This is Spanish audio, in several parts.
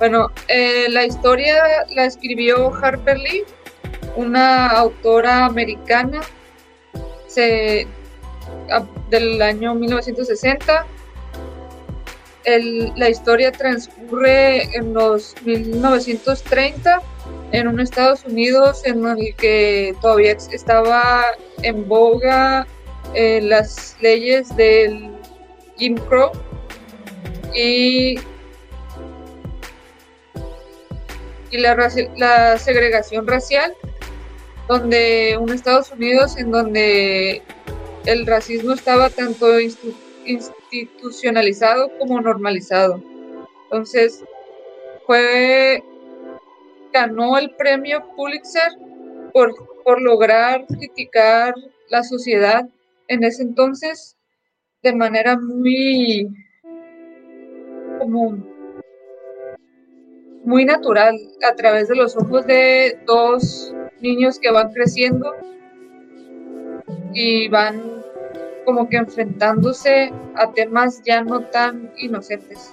Bueno, eh, la historia la escribió Harper Lee, una autora americana se, del año 1960. la historia transcurre en los 1930 en un Estados Unidos en el que todavía estaba en boga eh, las leyes del Jim Crow y, y la, la segregación racial, donde un Estados Unidos en donde el racismo estaba tanto institucionalizado como normalizado. Entonces, fue ganó el premio Pulitzer por, por lograr criticar la sociedad en ese entonces de manera muy como muy natural a través de los ojos de dos niños que van creciendo y van como que enfrentándose a temas ya no tan inocentes.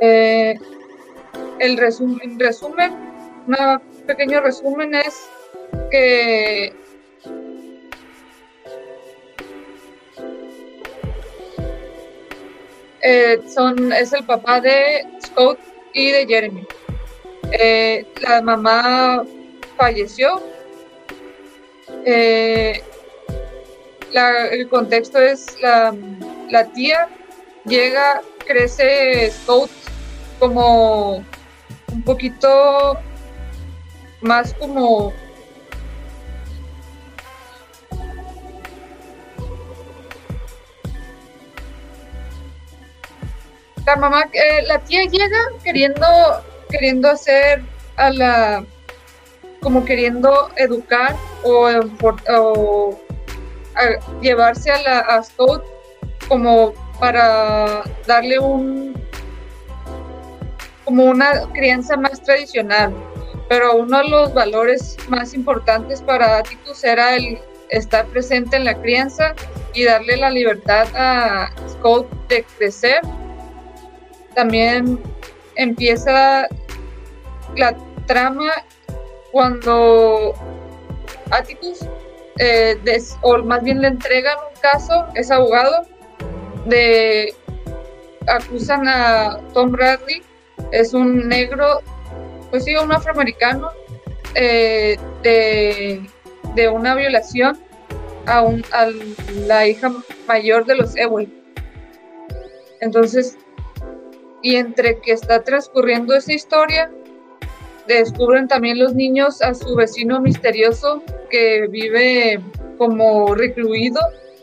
Eh, el resumen, resumen, un pequeño resumen es que eh, son, es el papá de Scott y de Jeremy. Eh, la mamá falleció. Eh, el contexto es la, la tía llega, crece Scott como un poquito más como la mamá eh, la tía llega queriendo queriendo hacer a la como queriendo educar o, llevarse a la a Scott como para darle un como una crianza más tradicional, pero uno de los valores más importantes para Atticus era el estar presente en la crianza y darle la libertad a Scott de crecer. También empieza la trama cuando Atticus, eh, o más bien le entregan un caso, es abogado, de acusan a Tom Bradley es un negro, pues sí, un afroamericano eh, de, una violación a, un, a la hija mayor de los Ewell. Entonces, y entre que está transcurriendo esa historia, descubren también los niños a su vecino misterioso que vive como recluido,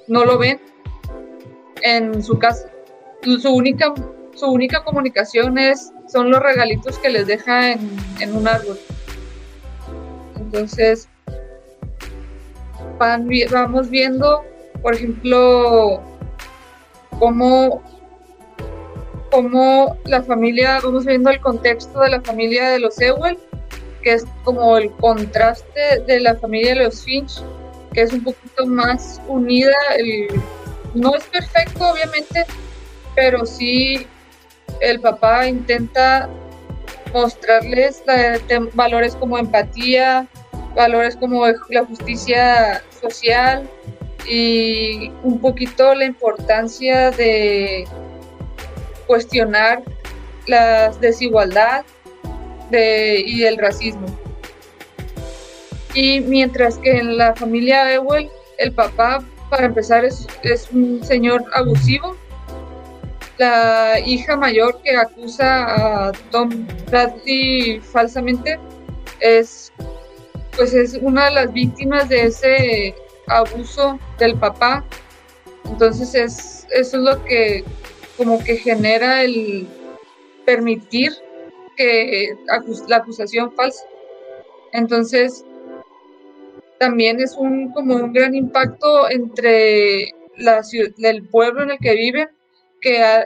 no lo ven en su casa. Su única, su única comunicación es son los regalitos que les deja en, un árbol. Entonces, vamos viendo, por ejemplo, cómo, cómo la familia, vamos viendo el contexto de la familia de los Ewell, que es como el contraste de la familia de los Finch, que es un poquito más unida. no es perfecto, obviamente, pero sí el papá intenta mostrarles valores como empatía, valores como la justicia social y un poquito la importancia de cuestionar la desigualdad y el racismo. Y mientras que en la familia Ewell, el papá, para empezar, es un señor abusivo, la hija mayor que acusa a Tom Bradley falsamente es pues es una de las víctimas de ese abuso del papá. Entonces es eso es lo que como que genera el permitir que la acusación falsa. Entonces también es un como un gran impacto entre la el pueblo en el que viven que,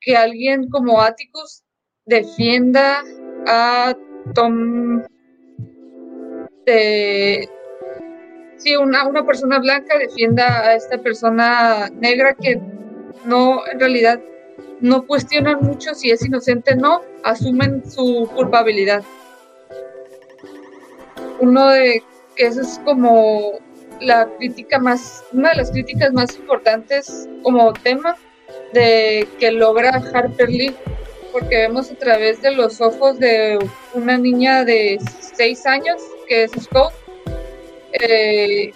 que alguien como Atticus defienda a Tom de sí, una, una persona blanca defienda a esta persona negra que no, en realidad, no cuestionan mucho si es inocente o no, asumen su culpabilidad. Uno de que eso es como la crítica más, una de las críticas más importantes como tema de que logra Harper Lee, porque vemos a través de los ojos de una niña de seis años, que es Scott, eh,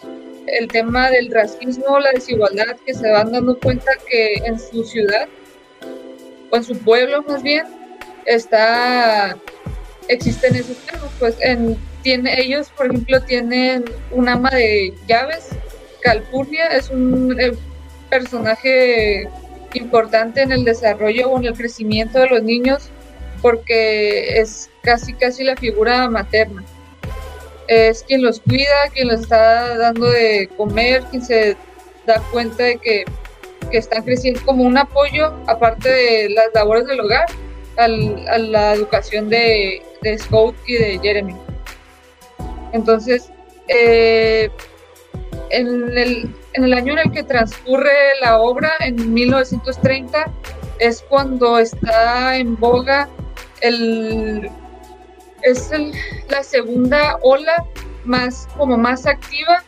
el tema del racismo, la desigualdad, que se van dando cuenta que en su ciudad, o en su pueblo más bien, está existen esos temas, pues en tiene, ellos, por ejemplo, tienen un ama de llaves, Calpurnia, es un eh, personaje importante en el desarrollo o en el crecimiento de los niños porque es casi casi la figura materna. Es quien los cuida, quien los está dando de comer, quien se da cuenta de que, que están creciendo como un apoyo, aparte de las labores del hogar, a la educación de, de Scout y de Jeremy. Entonces, eh, en, el, en el año en el que transcurre la obra, en 1930, es cuando está en boga el es la segunda ola más como más activa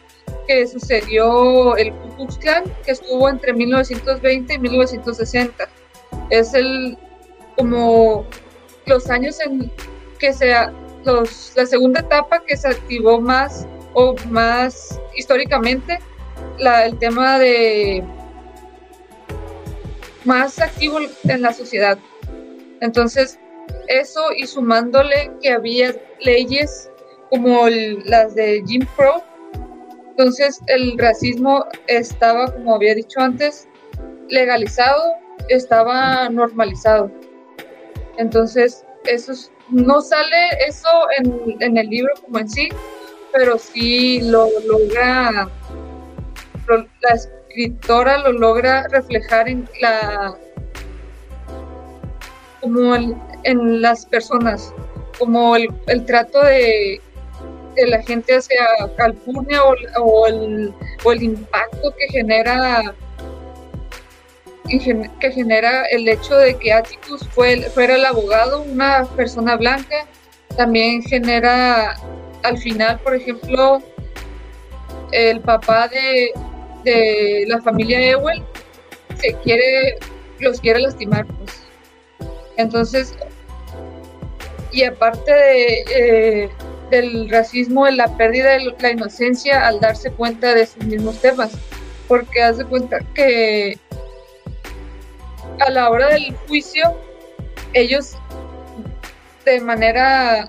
que sucedió el Ku Klan que estuvo entre 1920 y 1960 es el como los años en que se la segunda etapa que se activó más o más históricamente el tema de más activo en la sociedad. Entonces, eso y sumándole que había leyes como las de Jim Crow, entonces el racismo estaba, como había dicho antes, legalizado, estaba normalizado. Entonces, eso no sale eso en, el libro como en sí, pero sí lo logra, la escritora lo logra reflejar en la como en las personas, como el, trato de, de, la gente hacia Calpurnia o, el, o el impacto que genera que genera el hecho de que Atticus fue, fuera el abogado, una persona blanca, también genera al final, por ejemplo, el papá de, de la familia Ewell se quiere, los quiere lastimar, pues. Entonces, y aparte eh, del racismo, de la pérdida de la inocencia al darse cuenta de sus mismos temas, porque hace cuenta que a la hora del juicio, ellos de manera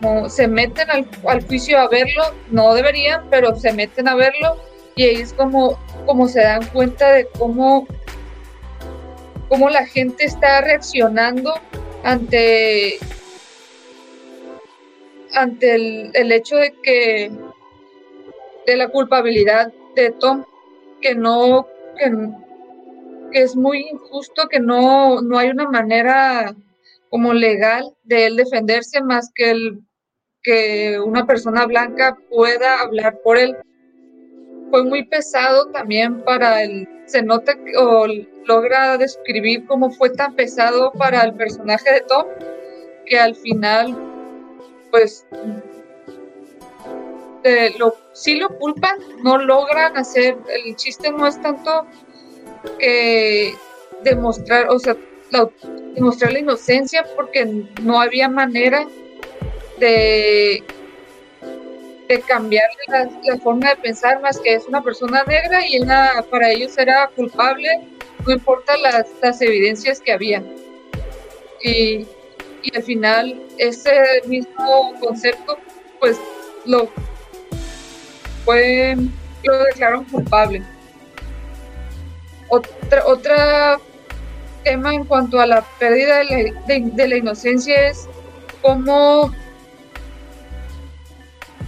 como se meten al, juicio a verlo, no deberían, pero se meten a verlo y ahí es como, como se dan cuenta de cómo, cómo la gente está reaccionando ante, ante el, el hecho de que de la culpabilidad de Tom, que no, que, que es muy injusto que no, no hay una manera como legal de él defenderse más que, el, que una persona blanca pueda hablar por él. Fue muy pesado también para él, se nota o logra describir cómo fue tan pesado para el personaje de Tom que al final pues eh, lo, sí lo culpan, no logran hacer, el chiste no es tanto que demostrar, o sea, demostrar la inocencia porque no había manera de, de cambiar la, forma de pensar más que es una persona negra y para ellos era culpable, no importa las, las evidencias que había. Y, y al final ese mismo concepto pues lo fue lo declararon culpable. Otra, otra tema en cuanto a la pérdida de la, inocencia es cómo,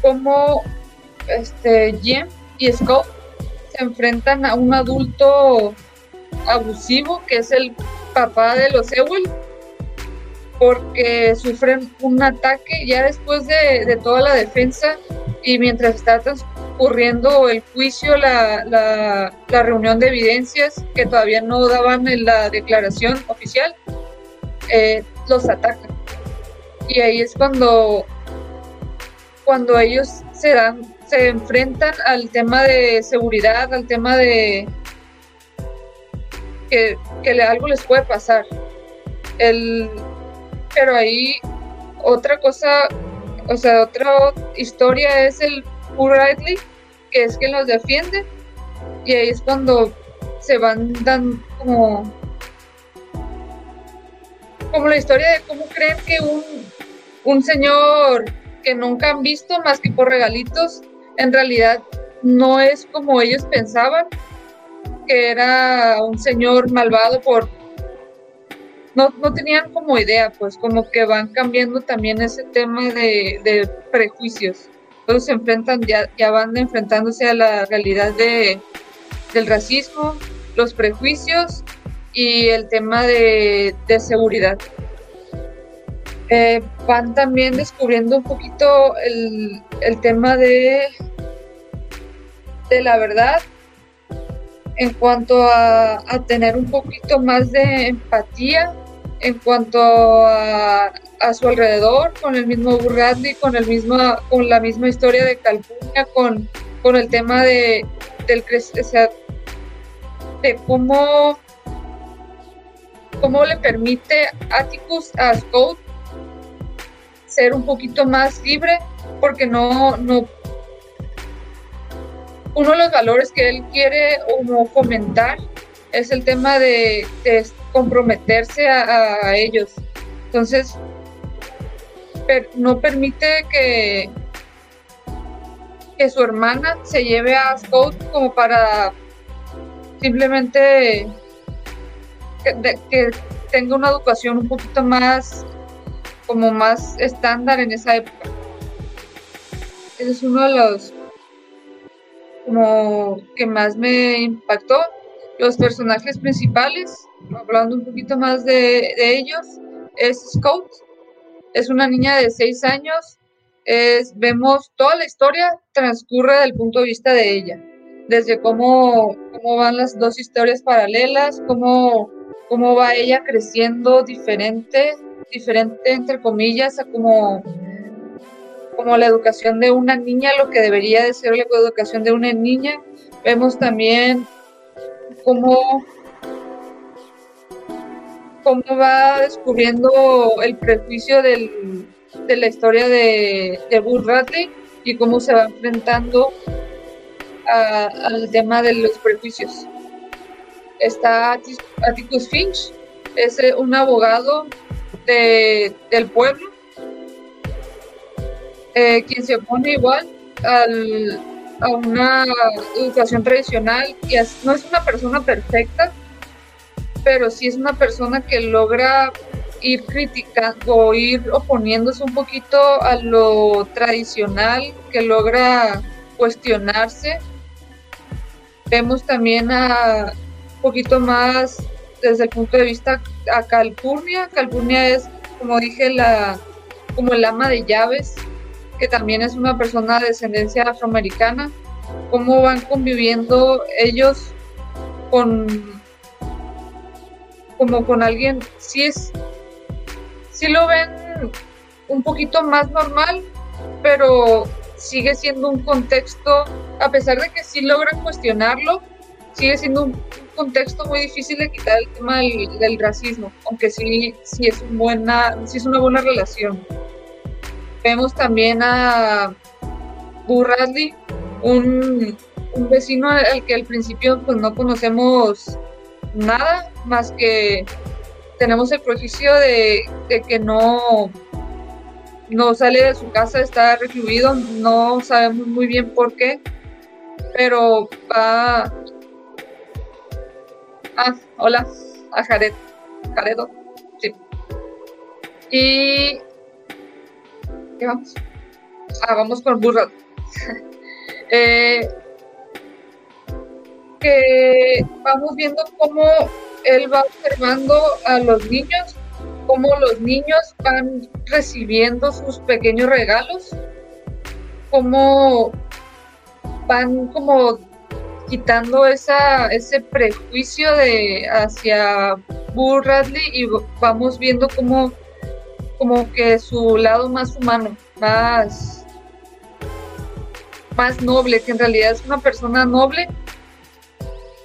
cómo este, Jim y Scott se enfrentan a un adulto abusivo que es el papá de los Ewell porque sufren un ataque ya después de, de toda la defensa y mientras está ocurriendo el juicio, la, la, la, reunión de evidencias que todavía no daban en la declaración oficial, eh, los atacan. Y ahí es cuando, cuando ellos se dan, se enfrentan al tema de seguridad, al tema de que, que algo les puede pasar. El, pero ahí otra cosa, o sea, otra historia es el Riley, que es quien los defiende, y ahí es cuando se van dando como, como la historia de cómo creen que un, un señor que nunca han visto más que por regalitos, en realidad no es como ellos pensaban, que era un señor malvado por no, no tenían como idea, pues como que van cambiando también ese tema de, prejuicios. Todos se enfrentan, ya, ya van enfrentándose a la realidad de, del racismo, los prejuicios y el tema de, seguridad. Eh, van también descubriendo un poquito el, el tema de, de la verdad en cuanto a, a, tener un poquito más de empatía en cuanto a, su alrededor, con el mismo Bradley, con, el mismo, con la misma historia de Calpurnia, con, con el tema de, del o sea, de cómo, cómo le permite Atticus a Scott ser un poquito más libre, porque no, no uno de los valores que él quiere fomentar es el tema de, comprometerse a, ellos. Entonces, no permite que, que su hermana se lleve a Scott como para simplemente que, tenga una educación un poquito más como más estándar en esa época. Ese es uno de los como que más me impactó los personajes principales, hablando un poquito más de, ellos, es Scout. Es una niña de seis años. Es, vemos toda la historia transcurre del punto de vista de ella. Desde cómo, cómo van las dos historias paralelas, cómo, cómo va ella creciendo diferente, diferente entre comillas, a como, como la educación de una niña, lo que debería de ser la educación de una niña. Vemos también cómo, cómo va descubriendo el prejuicio del, de la historia de, de Bull y cómo se va enfrentando al tema de los prejuicios. Está Atticus Finch, es eh, un abogado del pueblo, eh, quien se opone igual al, a una educación tradicional y no es una persona perfecta, pero sí es una persona que logra ir criticando o ir oponiéndose un poquito a lo tradicional, que logra cuestionarse. Vemos también a un poquito más desde el punto de vista a Calpurnia. Calpurnia es, como dije, la como el ama de llaves que también es una persona de descendencia afroamericana, cómo van conviviendo ellos con como con alguien, si es, si lo ven un poquito más normal, pero sigue siendo un contexto, a pesar de que sí logran cuestionarlo, sigue siendo un contexto muy difícil de quitar el tema del, racismo, aunque sí, sí es buena, sí es una buena relación. Vemos también a Burradley, un, un vecino al que al principio pues no conocemos nada más que tenemos el prejuicio de, que no, no sale de su casa, está recluido, no sabemos muy bien por qué, pero va... Ah, hola, a Jared, Jaredo, sí. Y vamos? Ah, vamos con burro. Eh, que vamos viendo cómo él va observando a los niños, cómo los niños van recibiendo sus pequeños regalos, cómo, van como quitando ese prejuicio de hacia Boo Radley y vamos viendo como, como que su lado más humano, más, más noble, que en realidad es una persona noble,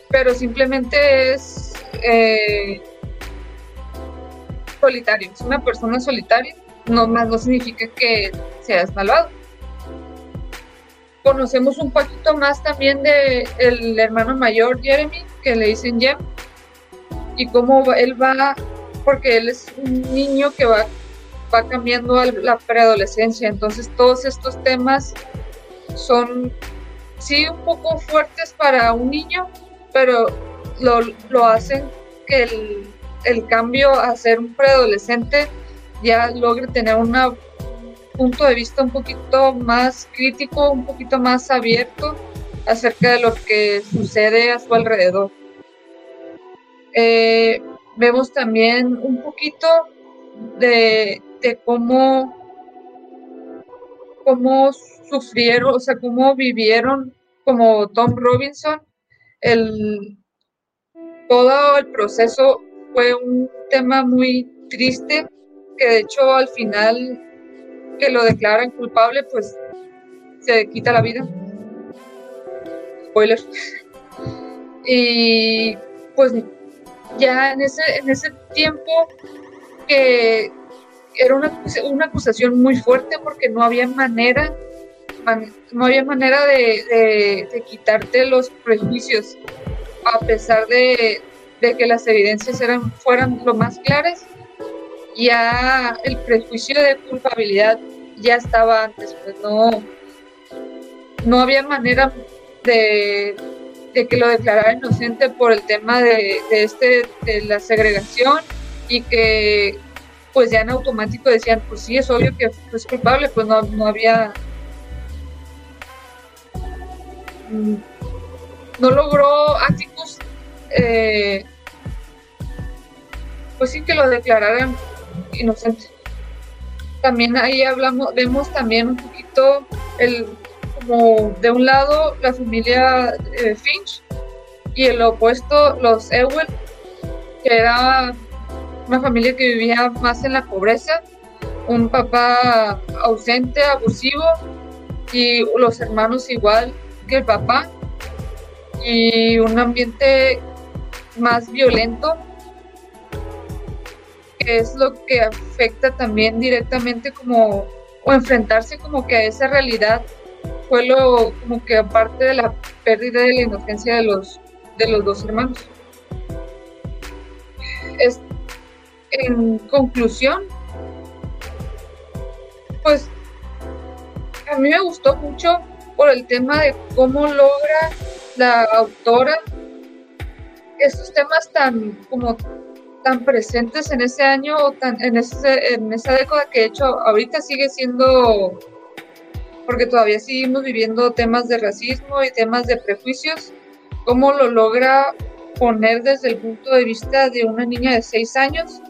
pero simplemente es eh, solitario, es una persona solitaria, no más no significa que seas malvado conocemos un poquito más también de el hermano mayor Jeremy, que le dicen Jem, y cómo él va, porque él es un niño que va, va cambiando a la preadolescencia, entonces todos estos temas son sí un poco fuertes para un niño, pero lo, lo hacen que el, el cambio a ser un preadolescente ya logre tener una punto de vista un poquito más crítico, un poquito más abierto acerca de lo que sucede a su alrededor. Eh, vemos también un poquito de, cómo, cómo sufrieron, o sea, cómo vivieron como Tom Robinson. El, todo el proceso fue un tema muy triste que de hecho al final que lo declaran culpable, pues se quita la vida. Spoiler. y pues ya en ese, en ese tiempo que era una, una acusación muy fuerte porque no había manera, no había manera de, de, quitarte los prejuicios, a pesar de, de que las evidencias eran, fueran lo más claras ya el prejuicio de culpabilidad ya estaba antes, pues no, no había manera de, que lo declarara inocente por el tema de, este de la segregación y que pues ya en automático decían pues sí es obvio que es culpable pues no, no había mm, no logró Atticus eh, pues sí que lo declararan inocente. También ahí hablamos, vemos también un poquito el como de un lado la familia eh, Finch y el opuesto los Ewell, que era una familia que vivía más en la pobreza, un papá ausente, abusivo y los hermanos igual que el papá y un ambiente más violento es lo que afecta también directamente como, o enfrentarse como que a esa realidad fue lo, como que aparte de la pérdida de la inocencia de los, de los dos hermanos. Es, en conclusión, pues a mí me gustó mucho por el tema de cómo logra la autora estos temas tan como tan presentes en ese año o tan, en, ese, en esa década que de hecho ahorita sigue siendo, porque todavía seguimos viviendo temas de racismo y temas de prejuicios, cómo lo logra poner desde el punto de vista de una niña de seis años,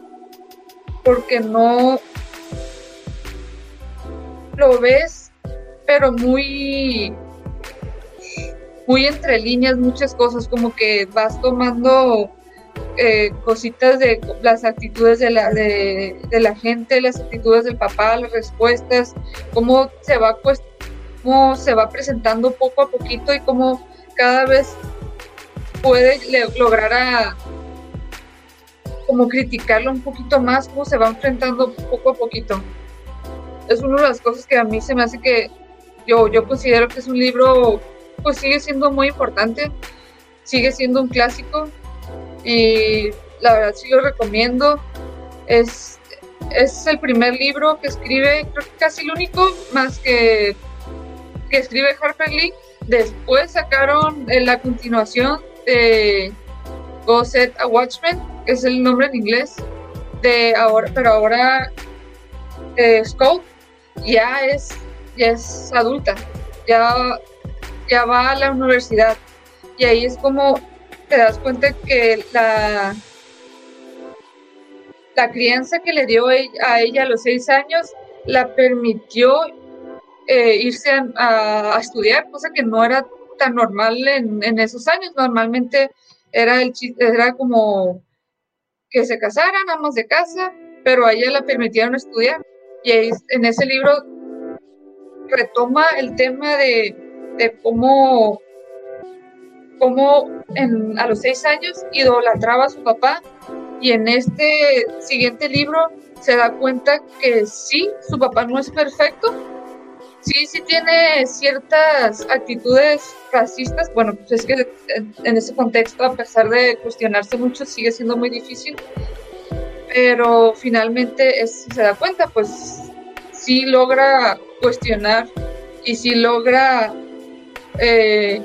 porque no lo ves, pero muy muy entre líneas muchas cosas, como que vas tomando eh, cositas de las actitudes de la, de, la gente, las actitudes del papá, las respuestas, cómo se va pues, cómo se va presentando poco a poquito y cómo cada vez puede lograr a como criticarlo un poquito más, cómo se va enfrentando poco a poquito. Es una de las cosas que a mí se me hace que yo, yo considero que es un libro, pues sigue siendo muy importante, sigue siendo un clásico, y la verdad sí lo recomiendo. Es, es el primer libro que escribe, creo que casi el único, más que, que escribe Harper Lee. Después sacaron la continuación de Go Set a Watchman, que es el nombre en inglés, de ahora, pero ahora eh, Skull ya es, ya es adulta, ya, ya va a la universidad. Y ahí es como te das cuenta que la, la crianza que le dio a ella a los seis años la permitió eh, irse a, estudiar, cosa que no era tan normal en, en esos años. Normalmente era, el, era como que se casaran, amas de casa, pero a ella la permitieron estudiar. Y ahí, en ese libro retoma el tema de, de cómo, cómo en, a los seis años idolatraba a su papá. Y en este siguiente libro se da cuenta que sí, su papá no es perfecto, sí, sí tiene ciertas actitudes racistas, bueno, pues es que en, ese contexto, a pesar de cuestionarse mucho, sigue siendo muy difícil, pero finalmente se da cuenta, pues sí logra cuestionar y sí logra eh,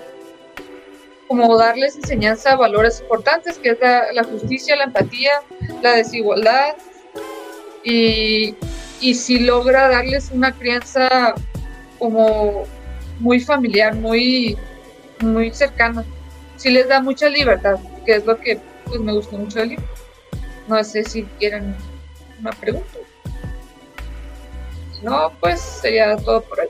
como darles enseñanza a valores importantes, que es la, justicia, la empatía, la desigualdad, y, y si logra darles una crianza como muy familiar, muy, muy cercana. Si les da mucha libertad, que es lo que pues, me gustó mucho del libro. No sé si quieren una pregunta. no, pues sería todo por hoy.